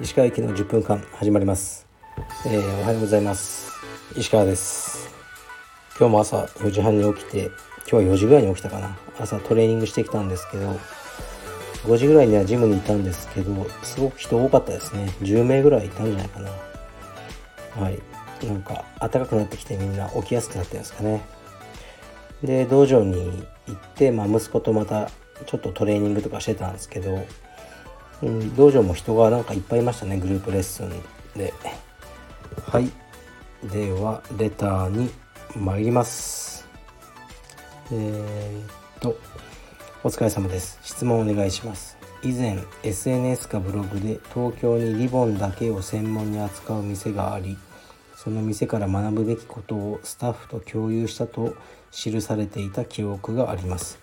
石川行きの10分間始まります、えー、おはようございます。石川です。今日も朝4時半に起きて今日は4時ぐらいに起きたかな。朝トレーニングしてきたんですけど5時ぐらいにはジムにいたんですけどすごく人多かったですね。10名ぐらいいたんじゃないかな。はい。なんか暖かくなってきてみんな起きやすくなってるんですかね。で道場に行って、まあ、息子とまたちょっとトレーニングとかしてたんですけど、うん、道場も人がなんかいっぱいいましたねグループレッスンで。はい。ではレターに参ります。えー、っとお疲れ様です。質問お願いします。以前 SNS かブログで東京にリボンだけを専門に扱う店がありその店から学ぶべきことをスタッフと共有したと記されていた記憶があります。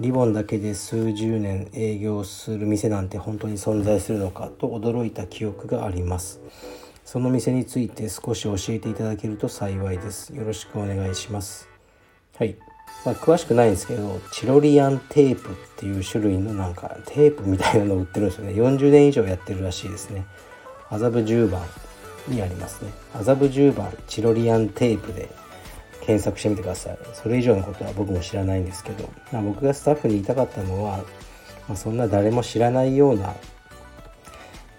リボンだけで数十年営業する店なんて本当に存在するのかと驚いた記憶があります。その店について少し教えていただけると幸いです。よろしくお願いします。はい。まあ、詳しくないんですけどチロリアンテープっていう種類のなんかテープみたいなの売ってるんですよね。40年以上やってるらしいですね。麻布十番。にありますね。麻布十番チロリアンテープで検索してみてください。それ以上のことは僕も知らないんですけど、まあ、僕がスタッフに言いたかったのは、まあ、そんな誰も知らないような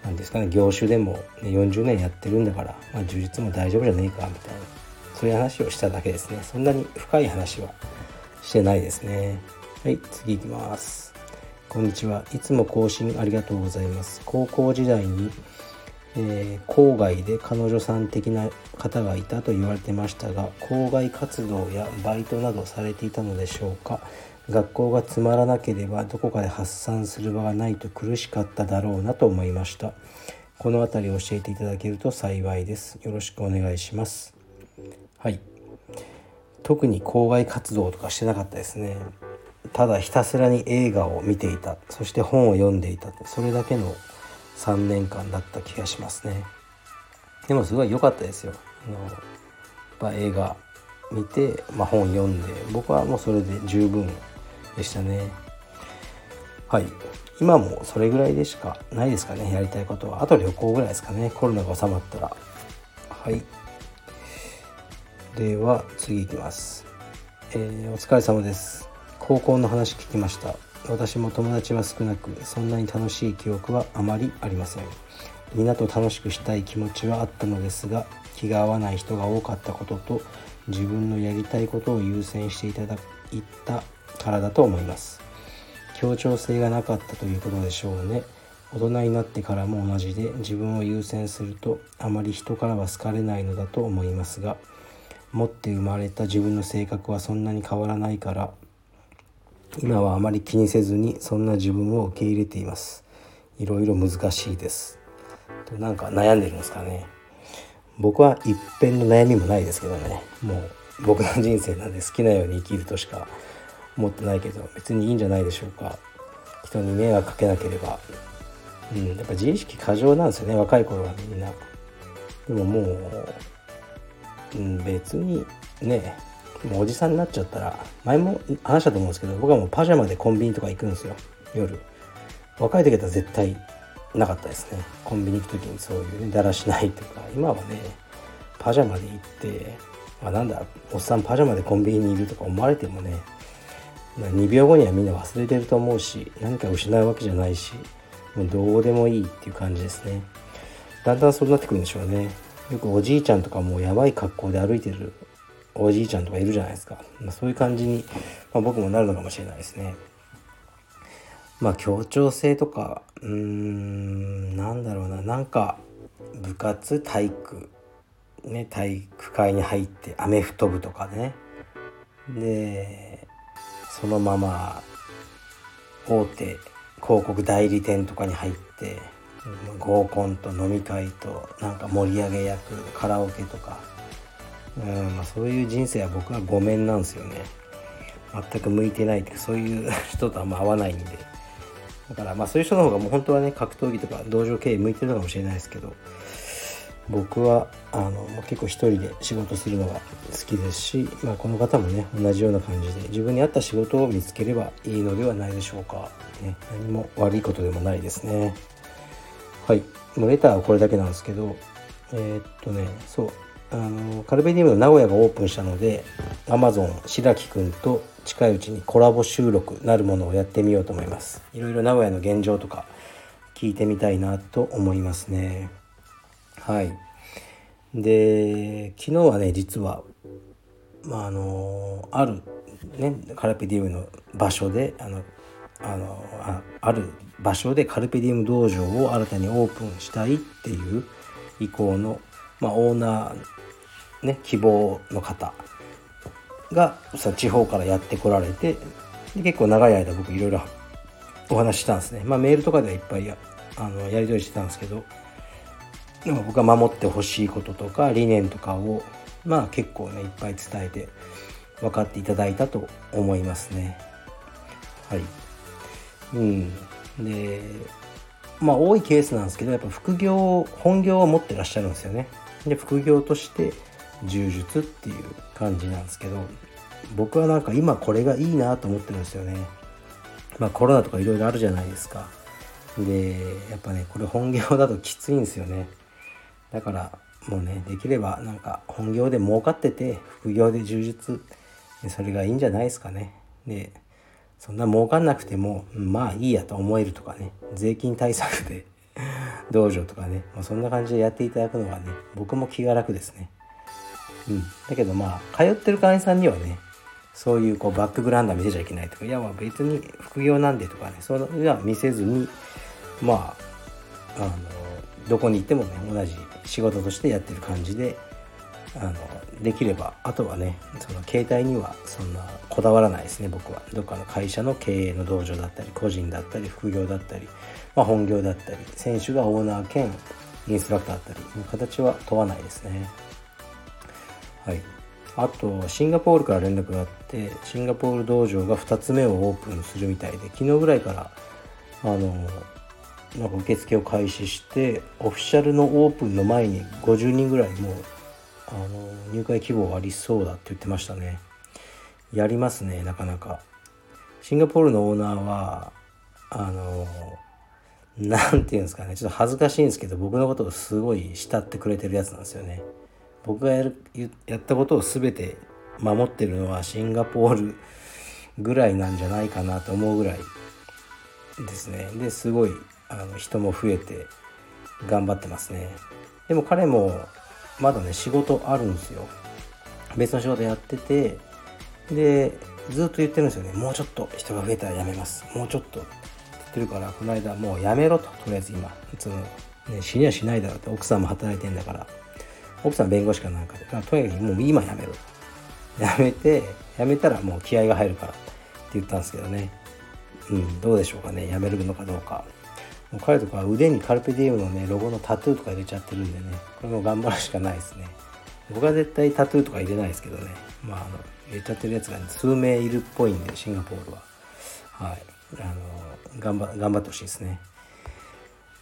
なんですかね業種でも、ね、40年やってるんだから、まあ、充実も大丈夫じゃねえかみたいな。そういう話をしただけですね。そんなに深い話はしてないですね。はい次いきます。こんにちは。いつも更新ありがとうございます。高校時代にえー、郊外で彼女さん的な方がいたと言われてましたが校外活動やバイトなどされていたのでしょうか？学校がつまらなければどこかで発散する場がないと苦しかっただろうなと思いました。この辺りを教えていただけると幸いです。よろしくお願いします。はい。特に校外活動とかしてなかったですね。ただひたすらに映画を見ていた。そして本を読んでいた。それだけの3年間だった気がしますね。でもすごい良かったですよ。あのやっぱ映画見て、まあ、本読んで僕はもうそれで十分でしたね。はい。今もそれぐらいでしかないですかね。やりたいことは。あと旅行ぐらいですかね。コロナが収まったら。はい。では次いきます、えー、お疲れ様です。高校の話聞きました。私も友達は少なくそんなに楽しい記憶はあまりありません。みんなと楽しくしたい気持ちはあったのですが気が合わない人が多かったことと自分のやりたいことを優先していただいたからだと思います。協調性がなかったということでしょうね。大人になってからも同じで自分を優先するとあまり人からは好かれないのだと思いますが持って生まれた自分の性格はそんなに変わらないから今はあまり気にせずにそんな自分を受け入れています。いろいろ難しいです。となんか悩んでるんですかね。僕は一辺の悩みもないですけどね。もう僕の人生なんで好きなように生きるとしか思ってないけど別にいいんじゃないでしょうか。人に迷惑かけなければ。うんやっぱ自意識過剰なんですよね。若い頃はみんな。でももう、うん、別にねもうおじさんになっちゃったら前も話したと思うんですけど僕はもうパジャマでコンビニとか行くんですよ。夜。若い時だったら絶対なかったですね。コンビニ行く時にそういうねだらしないとか。今はねパジャマで行ってあ、なんだおっさんパジャマでコンビニにいるとか思われてもね2秒後にはみんな忘れてると思うし何か失うわけじゃないしもうどうでもいいっていう感じですね。だんだんそうなってくるんでしょうね。よくおじいちゃんとかもうやばい格好で歩いてるおじいちゃんとかいるじゃないですか、まあ、そういう感じに、まあ、僕もなるのかもしれないですね。まあ協調性とかうーんなんだろうな。なんか部活体育ね体育会に入ってアメフト部とかね。でそのまま大手広告代理店とかに入って合コンと飲み会となんか盛り上げ役カラオケとか。うんまあ、そういう人生は僕はごめんなんですよね。全く向いてないってそういう人とあんま合わないんで。だからまあそういう人の方がもう本当はね格闘技とか道場経営向いてるのかもしれないですけど僕はあの結構一人で仕事するのが好きですし、まあ、この方もね同じような感じで自分に合った仕事を見つければいいのではないでしょうか、ね、何も悪いことでもないですね。はい。もうレターはこれだけなんですけどえー、っとねそう。あのカルベディウムの名古屋がオープンしたので Amazon 白木くんと近いうちにコラボ収録なるものをやってみようと思います。いろいろ名古屋の現状とか聞いてみたいなと思いますね。はい。で昨日はね実はまああのあるねカルペディウムの場所であのあのあある場所でカルペディウム道場を新たにオープンしたいっていう意向の、まあ、オーナーね希望の方がさ地方からやってこられてで結構長い間僕いろいろお話ししたんですね。まあメールとかではいっぱいやあのやり取りしてたんですけどでも僕が守ってほしいこととか理念とかをまあ結構ねいっぱい伝えて分かっていただいたと思いますね。はい。うん。でまあ多いケースなんですけどやっぱ副業本業を持ってらっしゃるんですよね。で副業として柔術っていう感じなんですけど僕はなんか今これがいいなと思ってるんですよね。まあコロナとかいろいろあるじゃないですか。でやっぱねこれ本業だときついんですよね。だからもうねできればなんか本業で儲かってて副業で充実それがいいんじゃないですかね。でそんな儲かんなくてもまあいいやと思えるとかね税金対策で 道場とかね、まあ、そんな感じでやっていただくのがね僕も気が楽ですね。うん。だけどまあ通ってる会員さんにはねそういうこうバックグラウンド見せちゃいけないとかいやまあ別に副業なんでとかねそういうのは見せずにまああのどこに行ってもね同じ仕事としてやってる感じであのできればあとはねその携帯にはそんなこだわらないですね僕は。どっかの会社の経営の道場だったり個人だったり副業だったり、まあ、本業だったり選手がオーナー兼インストラクターだったり形は問わないですね。はい。あとシンガポールから連絡があってシンガポール道場が2つ目をオープンするみたいで昨日ぐらいからあのなんか受付を開始してオフィシャルのオープンの前に50人ぐらいもうあの入会希望ありそうだって言ってましたね。やりますねなかなか。シンガポールのオーナーはあの何て言うんですかねちょっと恥ずかしいんですけど僕のことをすごい慕ってくれてるやつなんですよね。僕がやるやったことを全て守ってるのはシンガポールぐらいなんじゃないかなと思うぐらいですね。ですごいあの人も増えて頑張ってますね。でも彼もまだね仕事あるんですよ。別の仕事やっててでずっと言ってるんですよね。もうちょっと人が増えたらやめます。もうちょっとって言ってるからこの間もうやめろと。とりあえず今。その、ね、死にはしないだろうって。奥さんも働いてんだから。奥さん弁護士かなんかで、まあ、とにかくもう今やめろやめてやめたらもう気合が入るからって言ったんですけどね。うんどうでしょうかね。やめるのかどうか。彼とか腕にカルペディウムのねロゴのタトゥーとか入れちゃってるんでねこれも頑張るしかないですね。僕は絶対タトゥーとか入れないですけどね。まああの入れちゃってるやつが、ね、数名いるっぽいんでシンガポールは。はい。あの頑張頑張ってほしいですね。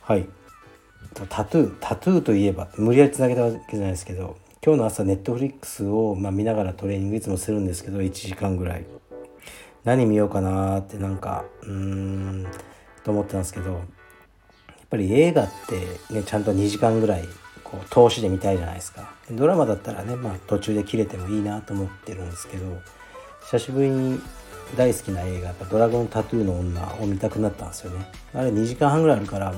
はい。タトゥータトゥーといえば無理やりつなげたわけじゃないですけど今日の朝ネットフリックスを、まあ、見ながらトレーニングいつもするんですけど1時間ぐらい。何見ようかなってなんかうーんと思ってたんですけどぱり映画ってねちゃんと2時間ぐらいこう投資で見たいじゃないですか。ドラマだったらね、まあ、途中で切れてもいいなと思ってるんですけど久しぶりに大好きな映画やっぱ「ドラゴンタトゥーの女」を見たくなったんですよね。あれ2時間半ぐらいあるから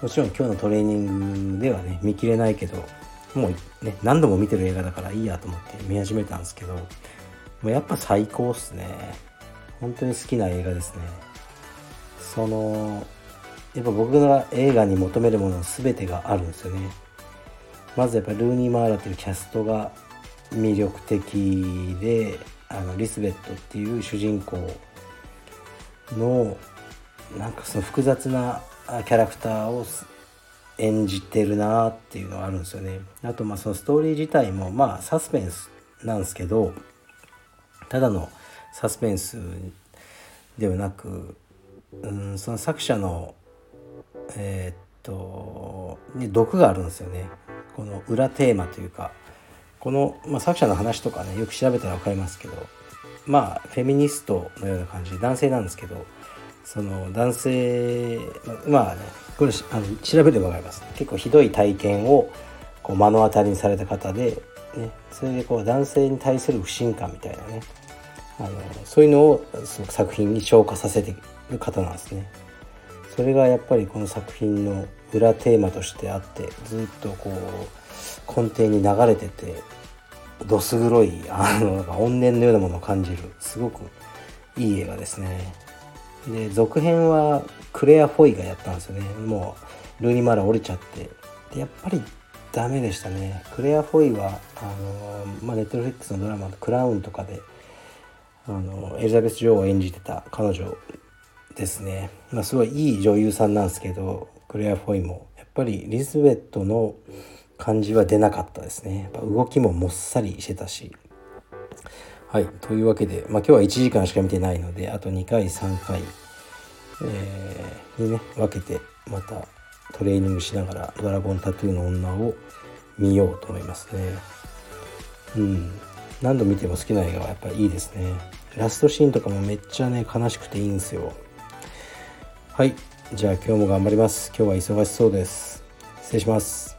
もちろん今日のトレーニングではね見切れないけどもうね何度も見てる映画だからいいやと思って見始めたんですけどもうやっぱ最高っすね。本当に好きな映画ですね。そのやっぱ僕が映画に求めるもの全てがあるんですよね。まずやっぱルーニー・マーラというキャストが魅力的であのリスベットっていう主人公のなんかその複雑なキャラクターを演じてるなっていうのがあるんですよね。あとまあそのストーリー自体もまあサスペンスなんですけどただのサスペンスではなく、うん、その作者のえー、っと、ね、毒があるんですよねこの裏テーマというかこの、まあ、作者の話とかねよく調べたら分かりますけどまあフェミニストのような感じで男性なんですけどその男性まあねこれあの調べれば分かります結構ひどい体験をこう目の当たりにされた方で、ね、それでこう男性に対する不信感みたいなねあのそういうのをその作品に昇華させてる方なんですね。それがやっぱりこの作品の裏テーマとしてあってずっとこう根底に流れててどす黒いあの怨念のようなものを感じるすごくいい映画ですね。で続編はクレア・フォイがやったんですよね。もうルーニ・マーラ降りちゃって。でやっぱりダメでしたね。クレア・フォイはあのまあ、ネットフリックスのドラマ「クラウン」とかであのエリザベス女王を演じてた彼女ですね、まあ、すごいいい女優さんなんですけどクレア・フォイもやっぱりリズベットの感じは出なかったですね。やっぱ動きももっさりしてたし。はいというわけで、まあ、今日は1時間しか見てないのであと2回3回、えー、にね分けてまたトレーニングしながら「ドラゴンタトゥーの女」を見ようと思いますね。うん。何度見ても好きな映画はやっぱりいいですね。ラストシーンとかもめっちゃね悲しくていいんですよ。はい。じゃあ今日も頑張ります。今日は忙しそうです。失礼します。